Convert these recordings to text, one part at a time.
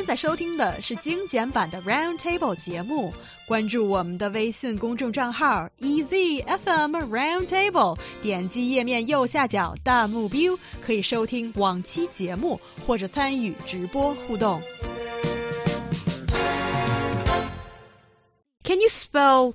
现在收听的是精简版的 Round Table 节目，关注我们的微信公众账号 EZFM Round Table，点击页面右下角弹幕 view，可以收听往期节目或者参与直播互动。Can you spell?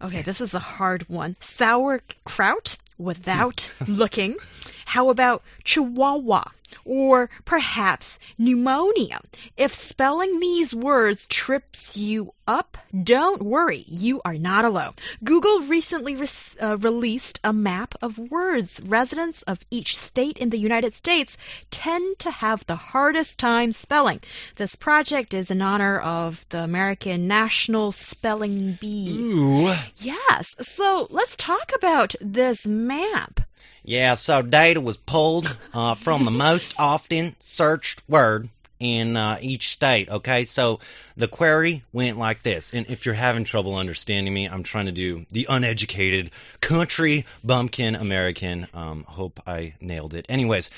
Okay, this is a hard one. Sauerkraut without looking. How about chihuahua? Or perhaps pneumonia. If spelling these words trips you up, don't worry, you are not alone. Google recently re uh, released a map of words. Residents of each state in the United States tend to have the hardest time spelling. This project is in honor of the American National Spelling Bee. Ooh. Yes, so let's talk about this map. Yeah, so data was pulled uh, from the most often searched word in uh, each state. Okay, so the query went like this. And if you're having trouble understanding me, I'm trying to do the uneducated country bumpkin American. Um, hope I nailed it. Anyways,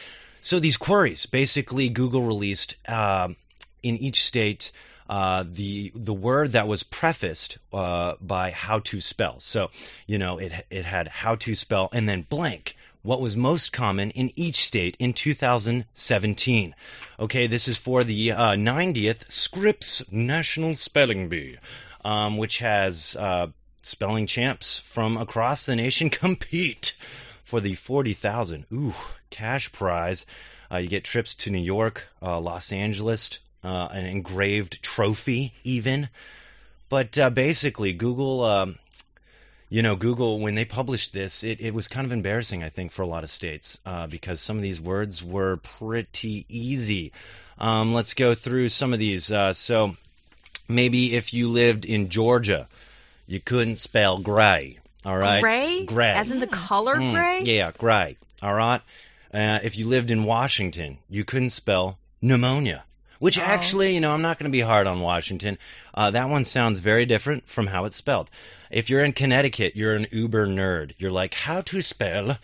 so these queries basically Google released uh, in each state. Uh, the the word that was prefaced uh, by how to spell. So you know it it had how to spell and then blank what was most common in each state in 2017. Okay, this is for the uh, 90th Scripps National Spelling Bee, um, which has uh, spelling champs from across the nation compete for the 40,000 ooh cash prize. Uh, you get trips to New York, uh, Los Angeles, uh, an engraved trophy even. But uh, basically, Google um, you know, Google, when they published this, it, it was kind of embarrassing, I think, for a lot of states uh, because some of these words were pretty easy. Um, let's go through some of these. Uh, so maybe if you lived in Georgia, you couldn't spell gray. All right. Gray? Gray. As in the color Mm, gray? yeah, gray. All right. Uh, if you lived in Washington, you couldn't spell pneumonia. Which Oh. actually, you know, I'm not going to be hard on Washington. Uh, that one sounds very different from how it's spelled. If you're in Connecticut, you're an uber nerd. You're like, how to spell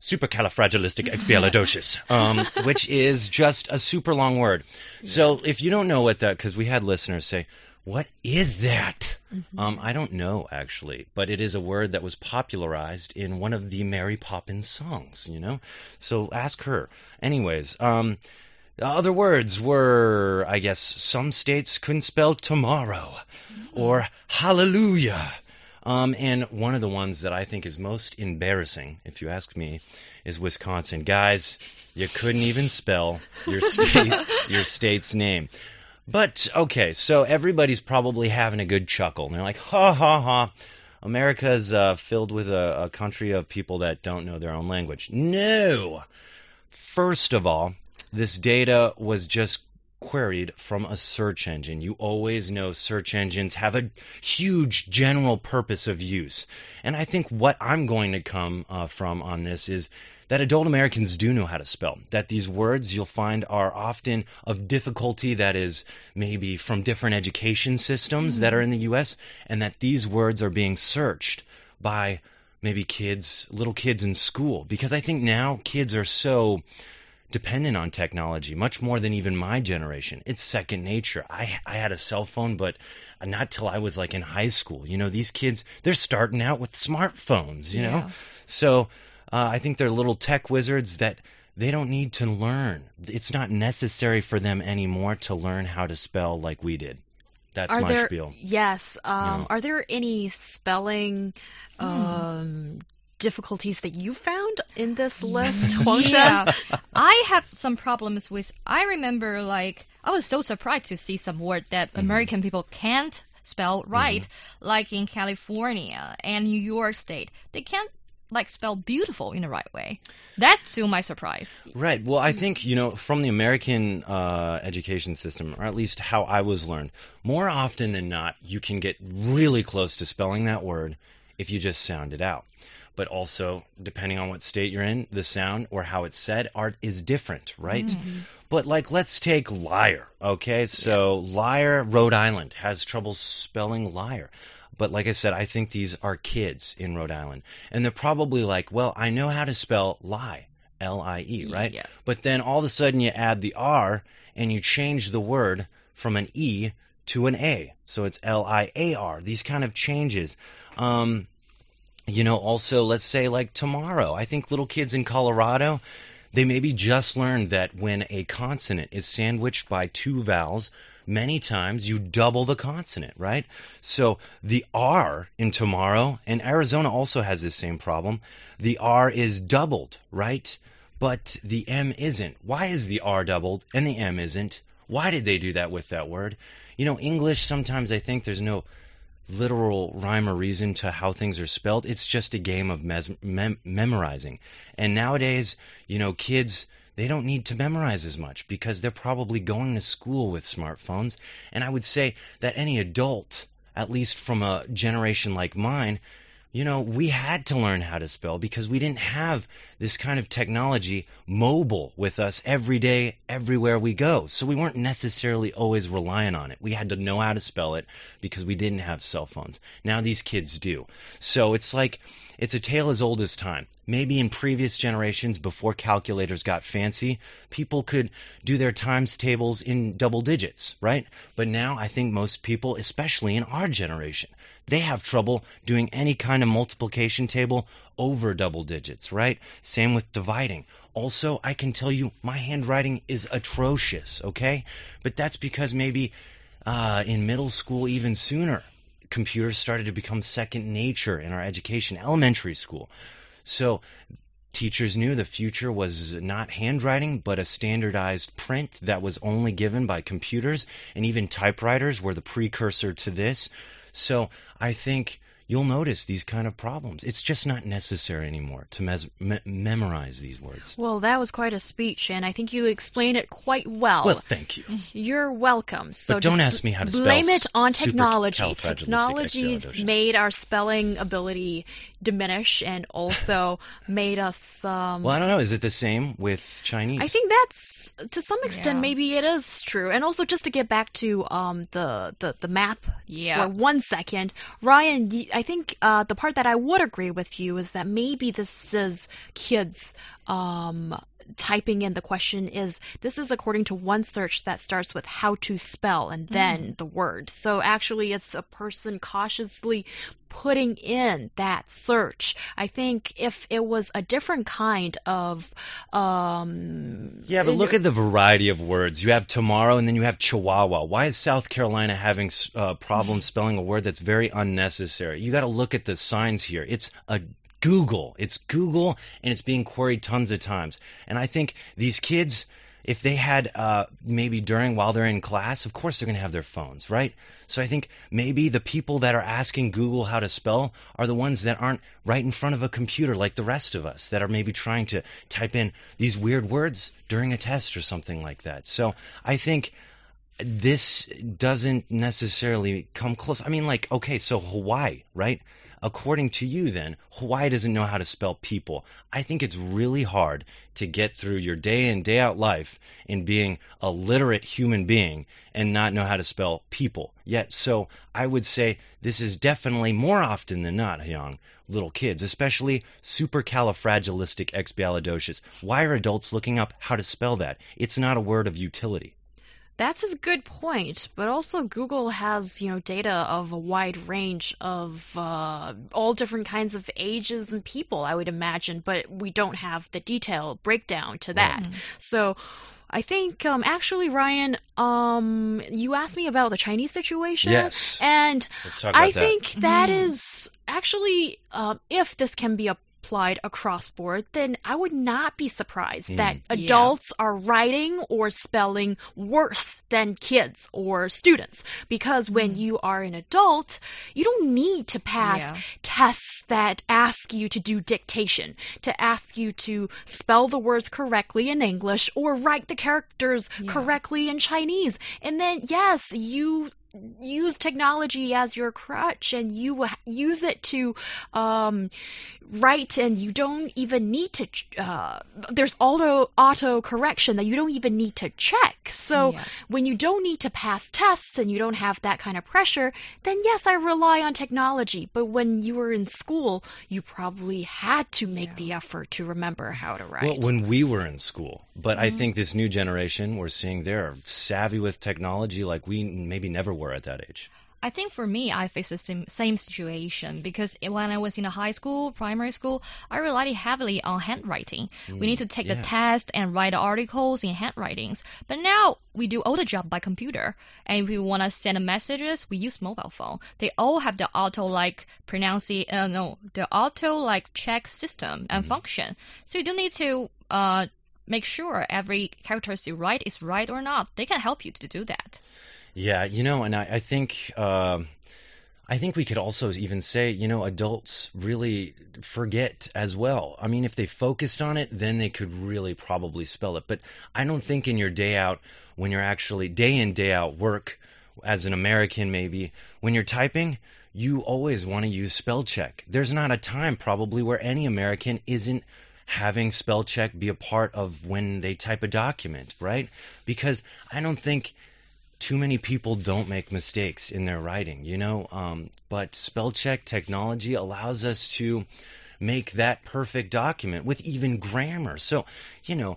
supercalifragilisticexpialidocious, um, which is just a super long word. So if you don't know what that, because we had listeners say, what is that? Mm-hmm. Um, I don't know actually, but it is a word that was popularized in one of the Mary Poppins songs, you know? So ask her. Anyways, um, other words were, I guess, some states couldn't spell tomorrow or hallelujah. Um, and one of the ones that I think is most embarrassing, if you ask me, is Wisconsin. Guys, you couldn't even spell your state, your state's name. But okay, so everybody's probably having a good chuckle. And they're like, ha ha ha. America's uh, filled with a, a country of people that don't know their own language. No. First of all, this data was just queried from a search engine. You always know search engines have a huge general purpose of use. And I think what I'm going to come uh, from on this is that adult Americans do know how to spell. That these words you'll find are often of difficulty that is maybe from different education systems that are in the US, and that these words are being searched by maybe kids, little kids in school. Because I think now kids are so dependent on technology, much more than even my generation. It's second nature. I I had a cell phone, but not till I was like in high school. You know, these kids they're starting out with smartphones. You know, Yeah. so uh, I think they're little tech wizards that they don't need to learn. It's not necessary for them anymore to learn how to spell like we did. That's are my there spiel. yes um, are there any spelling um, difficulties that you found in this list Huangshan? Yeah, I have some problems with. I remember, like, I was so surprised to see some word that Mm-hmm. American people can't spell right, like in California and New York State. They can't like spell beautiful in the right way. That's to my surprise. Right. Well, I think, you know, from the American uh, education system, or at least how I was learned, more often than not, you can get really close to spelling that word if you just sound it out. But also, depending on what state you're in, the sound or how it's said art is different, right? Mm-hmm. But like, let's take liar, okay? So liar, Rhode Island has trouble spelling liar. But like I said, I think these are kids in Rhode Island, and they're probably like, well, I know how to spell lie, L-I-E, right? Yeah. But then all of a sudden you add the R and you change the word from an E to an A. So it's L I A R. These kind of changes. Um, you know, also, let's say like tomorrow. I think little kids in Colorado, they maybe just learned that when a consonant is sandwiched by two vowels, many times you double the consonant, right? So the R in tomorrow, and Arizona also has this same problem, the R is doubled, right? But the M isn't. Why is the R doubled and the M isn't? Why did they do that with that word? You know, English, sometimes I think there's no literal rhyme or reason to how things are spelled. It's just a game of mes- mem- memorizing. And nowadays, you know, kids they don't need to memorize as much because they're probably going to school with smartphones. And I would say that any adult, at least from a generation like mine, you know, we had to learn how to spell because we didn't have this kind of technology mobile with us every day, everywhere we go. So we weren't necessarily always relying on it. We had to know how to spell it because we didn't have cell phones. Now these kids do. So it's like, it's a tale as old as time. Maybe in previous generations, before calculators got fancy, people could do their times tables in double digits, right? But now I think most people, especially in our generation, they have trouble doing any kind of multiplication table over double digits, right? Same with dividing. Also, I can tell you my handwriting is atrocious, okay? But that's because maybe uh, in middle school, even sooner, computers started to become second nature in our education, elementary school. So teachers knew the future was not handwriting, but a standardized print that was only given by computers, and even typewriters were the precursor to this. So I think you'll notice these kind of problems. It's just not necessary anymore to mes- me- memorize these words. Well, that was quite a speech, and I think you explained it quite well. Well, thank you. You're welcome. So But don't ask me how to spell blame it on technology. califragilistic Technology's made our spelling ability diminish, and also made us. Um, Well, I don't know. Is it the same with Chinese? I think that's to some extent Yeah. maybe it is true. And also just to get back to um the the, the map Yeah. for one second, Ryan, y- I think uh, the part that I would agree with you is that maybe this is kids um typing in the question is this is according to one search that starts with how to spell and then the word. So actually it's a person cautiously putting in that search. I think if it was a different kind of um Yeah, but look at the variety of words. You have tomorrow and then you have chihuahua. Why is South Carolina having uh, problems spelling a word that's very unnecessary? You got to look at the signs here. It's a Google. It's Google and it's being queried tons of times. And I think these kids, if they had uh, maybe during while they're in class, of course they're going to have their phones, right? So I think maybe the people that are asking Google how to spell are the ones that aren't right in front of a computer like the rest of us that are maybe trying to type in these weird words during a test or something like that. So I think this doesn't necessarily come close. I mean, like, okay, so Hawaii, right? According to you, then, Hawaii doesn't know how to spell people. I think it's really hard to get through your day in, day out life in being a literate human being and not know how to spell people. Yet, so I would say this is definitely more often than not, young little kids, especially supercalifragilisticexpialidocious. Why are adults looking up how to spell that? It's not a word of utility. That's a good point, but also Google has, you know, data of a wide range of uh, all different kinds of ages and people, I would imagine, but we don't have the detailed breakdown to that. So I think, um, actually, Ryan, um, you asked me about the Chinese situation. Yes. And Let's talk about I that. think that Mhm. is actually, um, if this can be applied across board, then I would not be surprised Hmm. that Yeah. adults are writing or spelling worse than kids or students. Because when Mm. you are an adult, you don't need to pass Yeah. tests that ask you to do dictation, to ask you to spell the words correctly in English or write the characters Yeah. correctly in Chinese. And then, yes, you use technology as your crutch and you use it to um, write and you don't even need to ch- uh, there's auto auto correction that you don't even need to check. So Yeah. when you don't need to pass tests and you don't have that kind of pressure, then yes, I rely on technology. But when you were in school, you probably had to make Yeah. the effort to remember how to write. Well, when we were in school, but I Mhm. think this new generation we're seeing they're savvy with technology like we maybe never were at that age. I think for me, I faced the same, same situation because when I was in a high school, primary school, I relied heavily on handwriting. we need to take yeah. the test and write articles in handwritings. But now we do all the job by computer. And if we want to send messages, we use mobile phone. They all have the auto like pronounci uh, no, the auto like check system and Mhm. function. So you don't need to uh make sure every characters you write is right or not. They can help you to do that. Yeah, you know, and I, I think um, I think we could also even say, you know, adults really forget as well. I mean, if they focused on it, then they could really probably spell it. But I don't think in your day out, when you're actually day in day out work as an American, maybe when you're typing, you always want to use spell check. There's not a time probably where any American isn't having spell check be a part of when they type a document, right? Because I don't think too many people don't make mistakes in their writing, you know. Um, but spell check technology allows us to make that perfect document with even grammar. So, you know,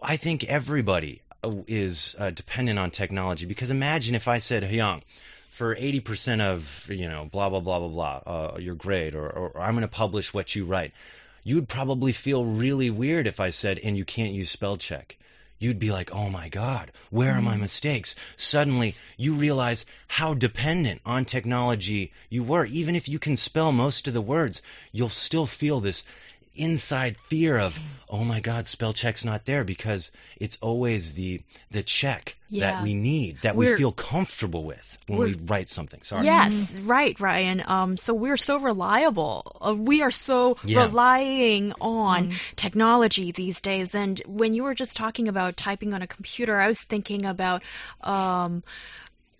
I think everybody uh, is uh, dependent on technology because imagine if I said, Hyung, for 80% of, you know, blah, blah, blah, blah, blah, uh, your grade, or, or, or I'm going to publish what you write. You'd probably feel really weird if I said, and you can't use spell check you'd be like, oh my God, where are my mm. mistakes? Suddenly, you realize how dependent on technology you were. Even if you can spell most of the words, you'll still feel this inside fear of, oh my God, spell check's not there because it's always the the check Yeah. that we need, that We're- we feel comfortable with when we write something. Sorry. Yes, right, Ryan. Um, so we're so reliable. Uh, we are so Yeah. relying on Mm. technology these days. And when you were just talking about typing on a computer, I was thinking about um,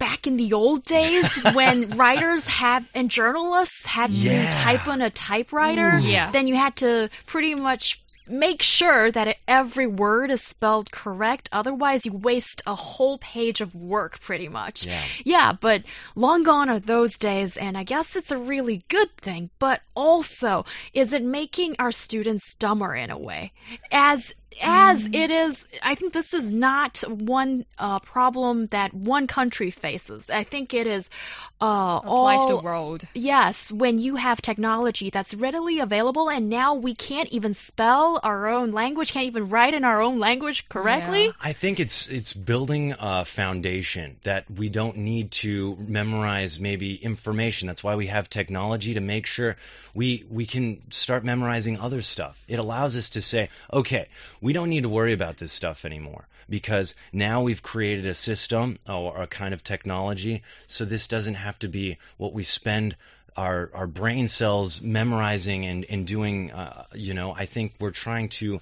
back in the old days when writers had and journalists had Yeah. to type on a typewriter. Ooh. Yeah. Then you had to pretty much make sure that every word is spelled correct. Otherwise, you waste a whole page of work pretty much. Yeah. Yeah, but long gone are those days, and I guess it's a really good thing. But also, is it making our students dumber in a way? As as Mm. it is, I think this is not one uh, problem that one country faces. I think it is uh, Apply to all the world. Yes, when you have technology that's readily available, and now we can't even spell our own language, can't even write in our own language correctly. Yeah. I think it's it's building a foundation that we don't need to memorize maybe information. That's why we have technology to make sure we we can start memorizing other stuff. It allows us to say, okay, we don't need to worry about this stuff anymore because now we've created a system or a kind of technology so this doesn't have to be what we spend our our brain cells memorizing and and doing uh, you know I think we're trying to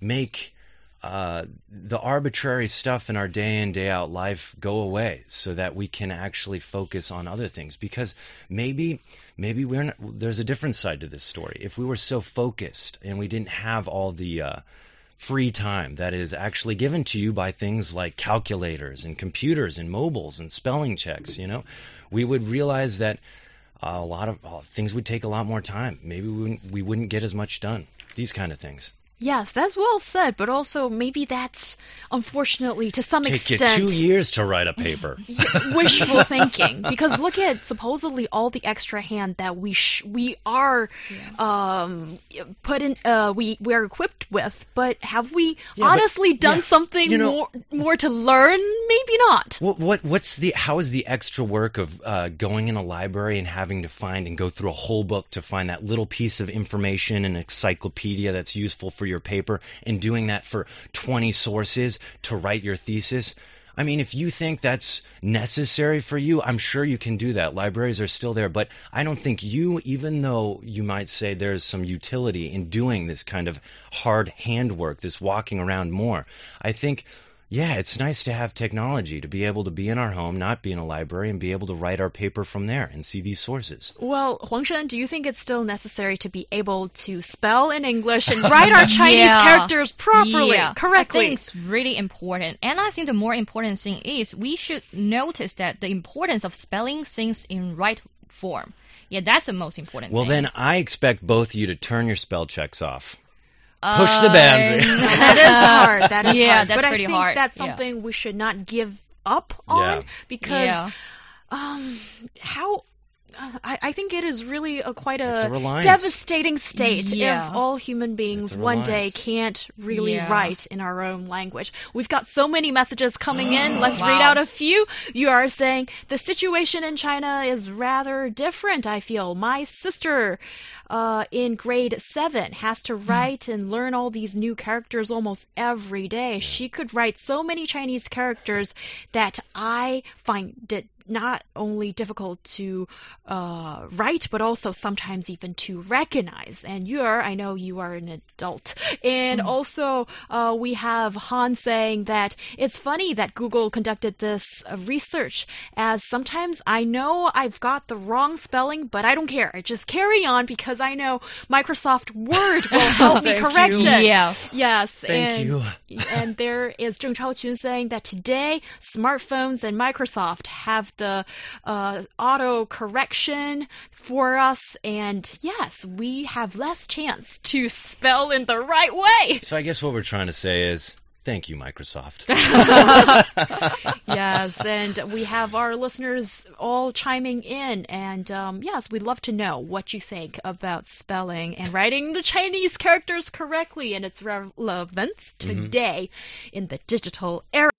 make uh, the arbitrary stuff in our day in day out life go away so that we can actually focus on other things. Because maybe maybe we're not, there's a different side to this story. If we were so focused and we didn't have all the uh, free time that is actually given to you by things like calculators and computers and mobiles and spelling checks you know we would realize that a lot of uh, things would take a lot more time. Maybe we wouldn't, we wouldn't get as much done. These kind of things Yes, that's well said, but also maybe that's unfortunately to some take you extent two years to write a paper. wishful thinking. Because look at supposedly all the extra hand that we sh- we are um put in uh we we're equipped with. But have we Yeah, but- honestly done yeah, something you know- more more to learn? Maybe not. What, what what's the how is the extra work of uh, going in a library and having to find and go through a whole book to find that little piece of information and encyclopedia that's useful for your paper and doing that for 20 sources to write your thesis? I mean, if you think that's necessary for you, I'm sure you can do that. Libraries are still there, but I don't think you, even though you might say there's some utility in doing this kind of hard handwork, this walking around more, I think yeah, it's nice to have technology to be able to be in our home, not be in a library, and be able to write our paper from there and see these sources. Well, Huang Shen, do you think it's still necessary to be able to spell in English and write our Chinese Yeah. characters properly, yeah, I correctly? think it's really important. And I think the more important thing is we should notice that the importance of spelling things in right form. Yeah, that's the most important Well, thing. then I expect both of you to turn your spell checks off. Push the boundary. Um, that is hard. That is yeah, hard. that's but pretty I think hard. that's Yeah. something we should not give up on Yeah. because yeah. um how uh, I, I think it is really a quite a, a devastating state Yeah. if all human beings one day can't really Yeah. write in our own language. We've got so many messages coming in. Let's read out a few. You are saying the situation in China is rather different, I feel. My sister uh, in grade seven has to write and learn all these new characters almost every day. She could write so many Chinese characters that I find it not only difficult to uh, write, but also sometimes even to recognize. And you're, I know you are an adult. And also, uh, we have Han saying that it's funny that Google conducted this uh, research, as sometimes I know I've got the wrong spelling, but I don't care. I just carry on because I know Microsoft Word will help me correct you. it. Yeah. Yes. Thank and you. and there is Zheng Chaoqun saying that today smartphones and Microsoft have the uh, auto correction for us, and yes, we have less chance to spell in the right way. So I guess what we're trying to say is thank you, Microsoft. yes, and we have our listeners all chiming in, and um, yes, we'd love to know what you think about spelling and writing the Chinese characters correctly and its relevance today in the digital era.